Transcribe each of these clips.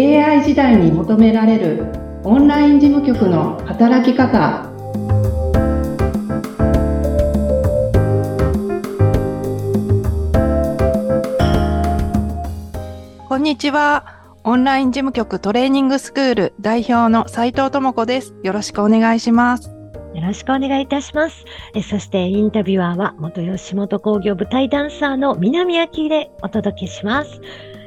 AI 時代に求められるオンライン事務局の働き方こんにちは。オンライン事務局トレーニングスクール代表の斉藤智子です。よろしくお願いします。よろしくお願いいたします。えそしてインタビュアーは元吉本工業舞台ダンサーの南明でお届けします。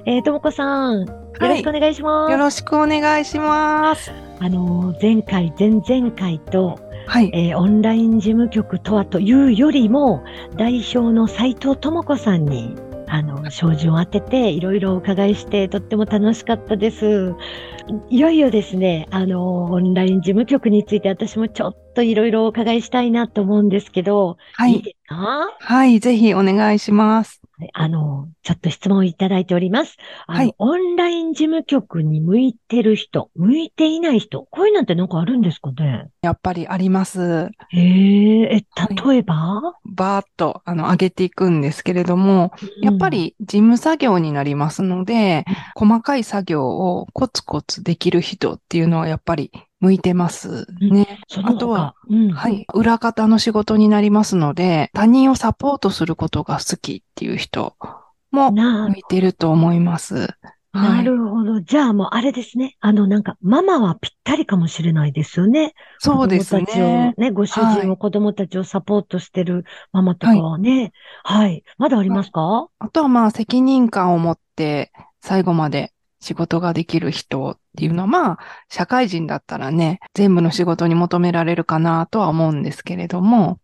えー、ともこさん、よろしくお願いします。よろしくお願いします。あのー、前回、前々回と、はい。えーオンライン事務局とはというよりも、代表の斉藤智子さんに、あの、照準を当てて、いろいろお伺いして、とっても楽しかったです。いよいよですね、あの、オンライン事務局について私もちょっといろいろお伺いしたいなと思うんですけど、はいい。いですか？はい。ぜひお願いします。あの、ちょっと質問をいただいております。あの、はい。オンライン事務局に向いてる人、向いていない人、こういうのってなんかあるんですかね？やっぱりあります。へえ、え、はい。例えば、バーッと、あの、上げていくんですけれども、やっぱり事務作業になりますので、細かい作業をコツコツできる人っていうのはやっぱり向いてますね。その他あとは、、うん、はい。裏方の仕事になりますので、他人をサポートすることが好きっていう人もな向いてると思います。はないるほど。じゃあもうあれですね。あの、なんか、ママはぴったりかもしれないですよね。そうです子供たちをね。ね、ご主はい人を子供たちをサポートしてるママとかはね。はい。まだありますか？あとはまあ責任感を持って最後まで仕事ができる人っていうのはまあ社会人だったらね、全部の仕事に求められるかなとは思うんですけれども、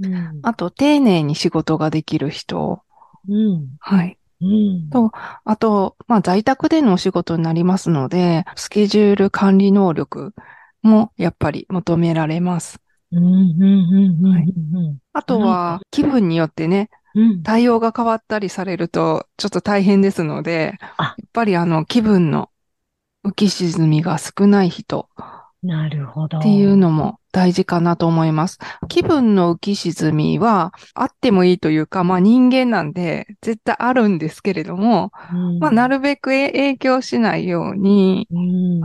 うん。あと丁寧に仕事ができる人、うん。はい。うん。とあと、まあ在宅でのお仕事になりますので、スケジュール管理能力もやっぱり求められます。あとは気分によってね、うん。対応が変わったりされるとちょっと大変ですので、あやっぱりあの気分の浮き沈みが少ない人なるほど。っていうのも大事かなと思います。気分の浮き沈みはあってもいいというか、まあ人間なんで絶対あるんですけれども、うん、まあなるべく影響しないように、うん。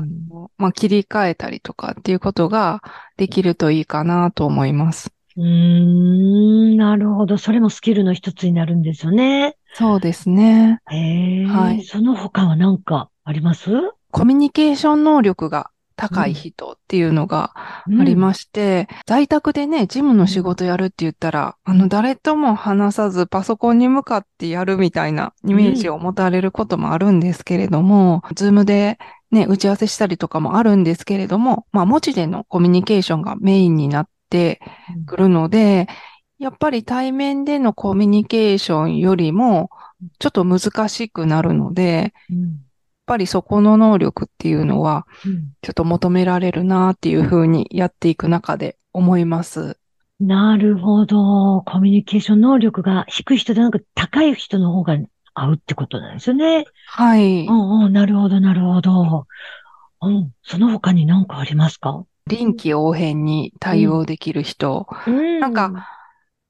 まあ切り替えたりとかっていうことができるといいかなと思います。うーん、なるほど。それもスキルの一つになるんですよね。そうですね。へえ、はいその他は何かあります？コミュニケーション能力が高い人っていうのがありまして、在宅でね、事務の仕事やるって言ったら、あの、誰とも話さずパソコンに向かってやるみたいなイメージを持たれることもあるんですけれども、ズームでね、打ち合わせしたりとかもあるんですけれども、まあ、文字でのコミュニケーションがメインになってうんくるので、やっぱり対面でのコミュニケーションよりも、ちょっと難しくなるので、うんやっぱりそこの能力っていうのは、うんちょっと求められるなっていうふうにやっていく中で思います。なるほど。コミュニケーション能力が低い人でなく高い人の方が合うってことなんですよね。はい。うんうん、なるほど、なるほど。うん、その他に何かありますか？臨機応変に対応できる人。うん。なんか、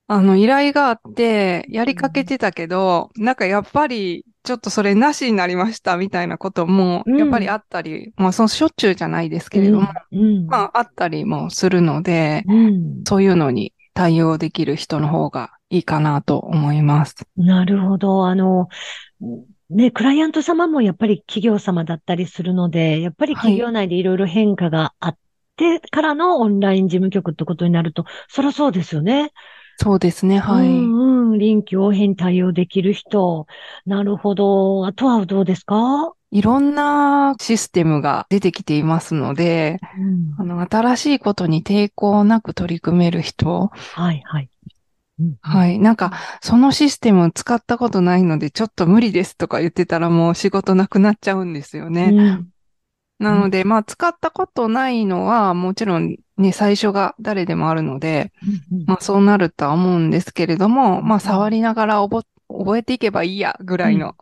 あの、依頼があって、やりかけてたけど、なんかやっぱり、ちょっとそれなしになりましたみたいなことも、うん。やっぱりあったり、まあ、そのしょっちゅうじゃないですけれども、うん、まあ、あったりもするので、うん、そういうのに対応できる人の方がいいかなと思います。なるほど。あの、ね、クライアント様もやっぱり企業様だったりするので、やっぱり企業内でいろいろ変化があってからのオンライン事務局ってことになると、そりゃそうですよね。そうですね、はい。うんうん、臨機応変に対応できる人。なるほど。あとはどうですか？いろんなシステムが出てきていますので、うんあの、新しいことに抵抗なく取り組める人。はい、はい。うんはい。なんか、そのシステム使ったことないので、ちょっと無理ですとか言ってたらもう仕事なくなっちゃうんですよね。うんなので、まあ、使ったことないのは、もちろんね、最初が誰でもあるので、まあ、そうなるとは思うんですけれども、まあ、触りながら覚覚えていけばいいや、ぐらいの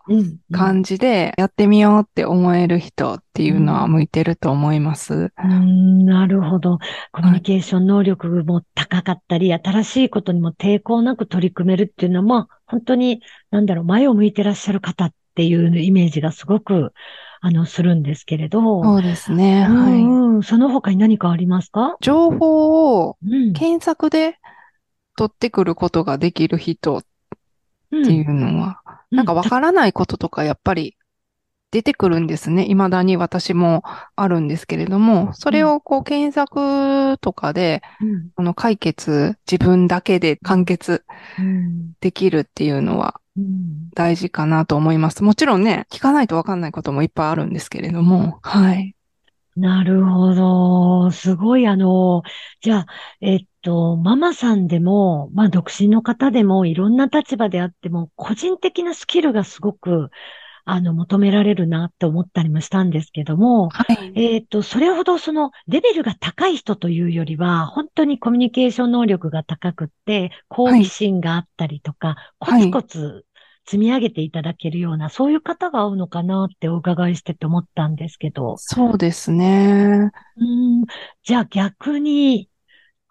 感じで、やってみようって思える人っていうのは向いてると思います。うーん。なるほど。コミュニケーション能力も高かったり、新しいことにも抵抗なく取り組めるっていうのは、まあ、本当に、なんだろう、前を向いてらっしゃる方っていうイメージがすごくあの、するんですけれど。そうですね。うはい。んうん、その他に何かありますか？情報をうん。検索で取ってくることができる人っうんていうのは、なんかわからないこととかやっぱり出てくるんですね。未だに私もあるんですけれども、それをこう検索とかで、うんこの解決、自分だけで完結うんできるっていうのはうん大事かなと思います。もちろんね、聞かないとわかんないこともいっぱいあるんですけれども、はい。なるほど。すごい、あの、じゃあ、えっと、ママさんでも、まあ、独身の方でも、いろんな立場であっても、個人的なスキルがすごく、あの、求められるなって思ったりもしたんですけども、はい。えっと、それほどその、レベルが高い人というよりは、本当にコミュニケーション能力が高くって、好奇心があったりとか、コツコツ積み上げていただけるような、そういう方が合うのかなってお伺いしてて思ったんですけど、そうですね。うん。じゃあ逆に、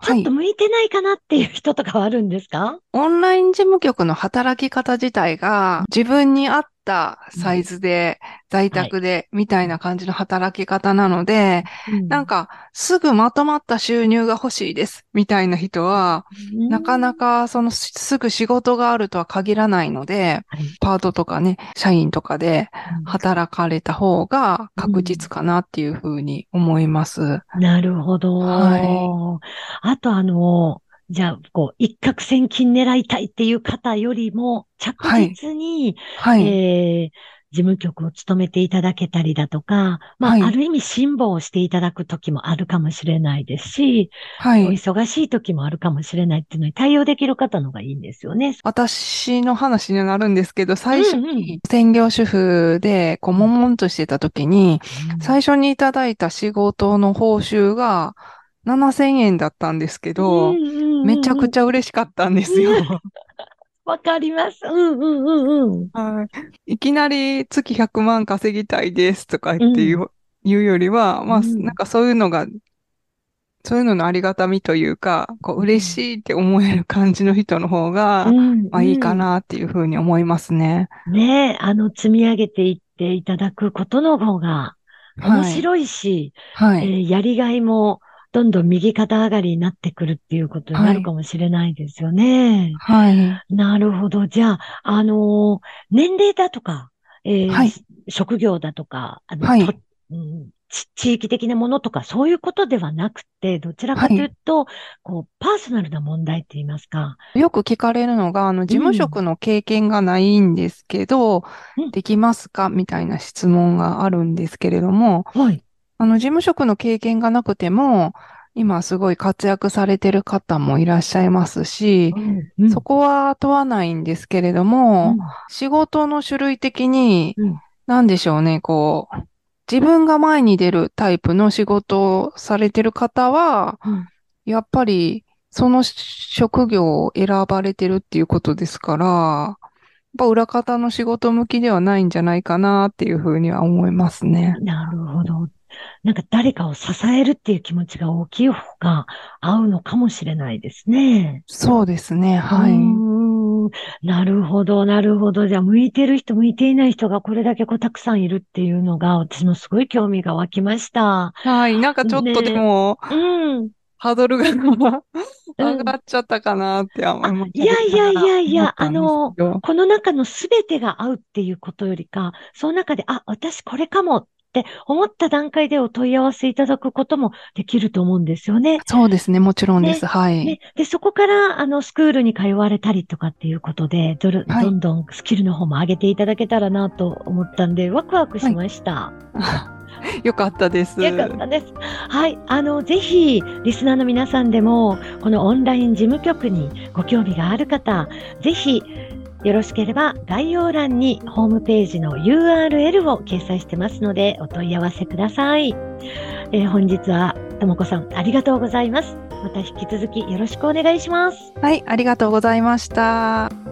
ちはいょっと。向いてないかなっていう人とかはあるんですか？オンライン事務局の働き方自体が自分に合ったサイズで、在宅で、みたいな感じの働き方なので、なん、かすぐまとまった収入が欲しいです、みたいな人は、なかなか、かそのすぐ仕事があるとは限らないので、はい。パートとかね、社員とかで働かれた方が確実かなっていうふうに思います。なるほど。はあとあの、じゃあ、こう、一攫千金狙いたいっていう方よりも、着実に、はい。えー事務局を務めていただけたりだとか、まあ、はいある意味辛抱をしていただく時もあるかもしれないですし、おはい。忙しい時もあるかもしれないっていうのに対応できる方のがいいんですよね。私の話になるんですけど、最初うんうんに専業主婦で、こう、悶々としてた時に、最初にいただいた仕事の報酬が7000円だったんですけど、めちゃくちゃ。ゃ嬉しかったんですよ。わかります。うんうんうんうん。はい。いきなり月100万稼ぎたいですとか言って言う,、いうよりは、まあ、うんなんかそういうのが、そういうののありがたみというか、こう嬉しいって思える感じの人の方が、うんまあいいかなっていうふうに思いますね。ねえ、あの、積み上げていっていただくことの方が面白いし、はい。えーやりがいもどんどん右肩上がりになってくるっていうことになるかもしれないですよね。はい。なるほど。じゃあ、あのー年齢だとか、えーはい職業だとか、あの、はいとうんち地域的なものとか、そういうことではなくて、どちらかというと、こう、パーソナルな問題って言いますか。よく聞かれるのが、あの、事務職の経験がないんですけど、うんできますか？みたいな質問があるんですけれども、はい。あの、事務職の経験がなくても、今すごい活躍されてる方もいらっしゃいますし、うんそこは問わないんですけれども、仕事の種類的にうん、なんでしょうね、こう、自分が前に出るタイプの仕事をされてる方は、うんやっぱりその職業を選ばれてるっていうことですから、やっぱ裏方の仕事向きではないんじゃないかなっていうふうには思いますね。なるほど。なんか誰かを支えるっていう気持ちが大きい方が合うのかもしれないですね。そうですね、はい。なるほど、なるほど。じゃあ、向いてる人、向いていない人がこれだけこうたくさんいるっていうのが、私もすごい興味が湧きました。はい。なんかちょっとでも、うん。ハードルが上がっちゃったかなって思います。いやいやいやいや、あの、の、この中のすべてが合うっていうことよりか、その中で、あ、私これかもって思った段階でお問い合わせいただくこともできると思うんですよね。そうですね、もちろんです。ねはい。ね、で、そこから、あの、スクールに通われたりとかっていうことで、どるはいどんどんスキルの方も上げていただけたらなと思ったんで、ワクワクしました。よかったです。よかったです。はい。あの、ぜひ、リスナーの皆さんでも、このオンライン事務局にご興味がある方、ぜひ、よろしければ概要欄にホームページの URL を掲載してますので、お問い合わせください。えー本日は、ともこさん、ありがとうございます。また引き続きよろしくお願いします。はい、ありがとうございました。